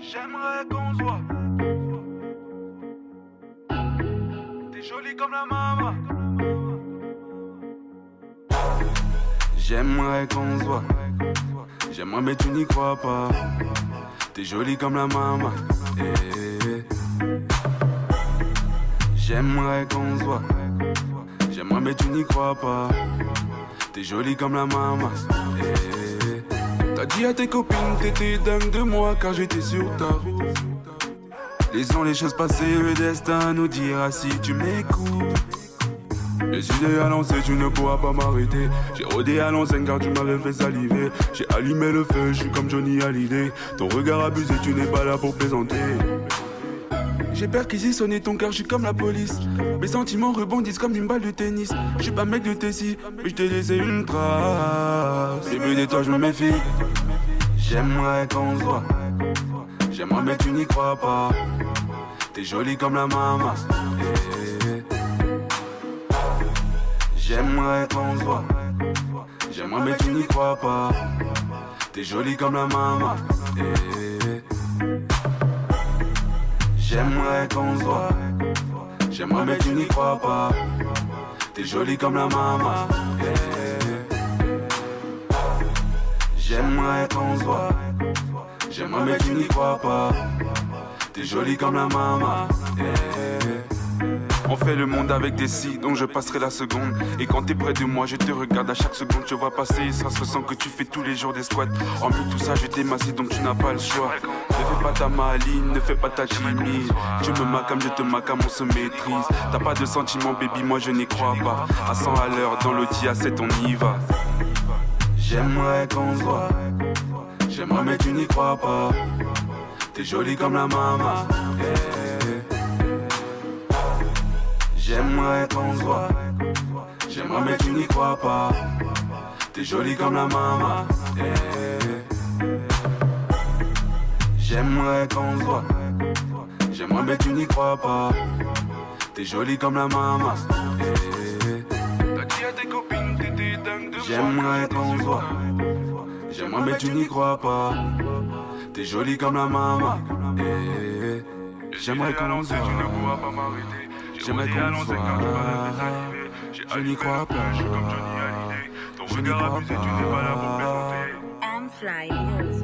J'aimerais qu'on se voit. T'es jolie comme la maman. J'aimerais qu'on se voit. J'aimerais mais tu n'y crois pas. T'es jolie comme la maman. Eh. J'aimerais qu'on se voit. Mais tu n'y crois pas. T'es jolie comme la maman. Eh. T'as dit à tes copines t'étais dingue de moi car j'étais sur ta route. Laissons les choses passer, le destin nous dira si tu m'écoutes. Les idées à lancer, tu ne pourras pas m'arrêter. J'ai rodé à l'ancienne car tu m'avais fait saliver. J'ai allumé le feu, je suis comme Johnny Hallyday. Ton regard abusé, tu n'es pas là pour plaisanter. J'ai perquisitionné ton cœur, je suis comme la police. Mes sentiments rebondissent comme une balle de tennis. Je suis pas mec de Tessie, mais je t'ai laissé une trace. Bébé de toi, je me méfie. J'aimerais qu'on se voit. J'aimerais, mais tu n'y crois pas. T'es jolie comme la maman. J'aimerais qu'on se voit. J'aimerais, mais tu n'y crois pas. T'es jolie comme la maman. J'aimerais qu'on se voit. J'aimerais, mais tu n'y crois pas. T'es jolie comme la maman. Eh. J'aimerais qu'on se voit. J'aimerais, mais tu n'y crois pas. T'es jolie comme la maman. Eh. On fait le monde avec des si, donc je passerai la seconde. Et quand t'es près de moi, je te regarde à chaque seconde, je vois passer. Ça se ressent que tu fais tous les jours des squats. En plus tout ça, je t'ai massé, donc tu n'as pas le choix. Ne fais pas ta maline, ne fais pas ta timide. Tu me macam, je te macam, on se maîtrise. T'as pas de sentiments, baby, moi je n'y crois pas. À 100 à l'heure, dans le à 7, on y va. J'aimerais qu'on se voit. J'aimerais, mais tu n'y crois pas. T'es jolie comme la maman. J'aimerais qu'on se voit. J'aimerais, mais tu n'y crois pas. T'es jolie comme la maman. Eh. J'aimerais qu'on se voit. J'aimerais, mais tu n'y crois pas. T'es jolie comme la maman. T'as dit à tes copines, t'étais dingue de J'aimerais qu'on se voit. J'aimerais, mais tu n'y crois pas. T'es jolie comme la maman. J'aimerais qu'on se voit. J'aimerais qu'on se voit. Je n'y crois pas. Je n'y crois pas. M-Fly Music.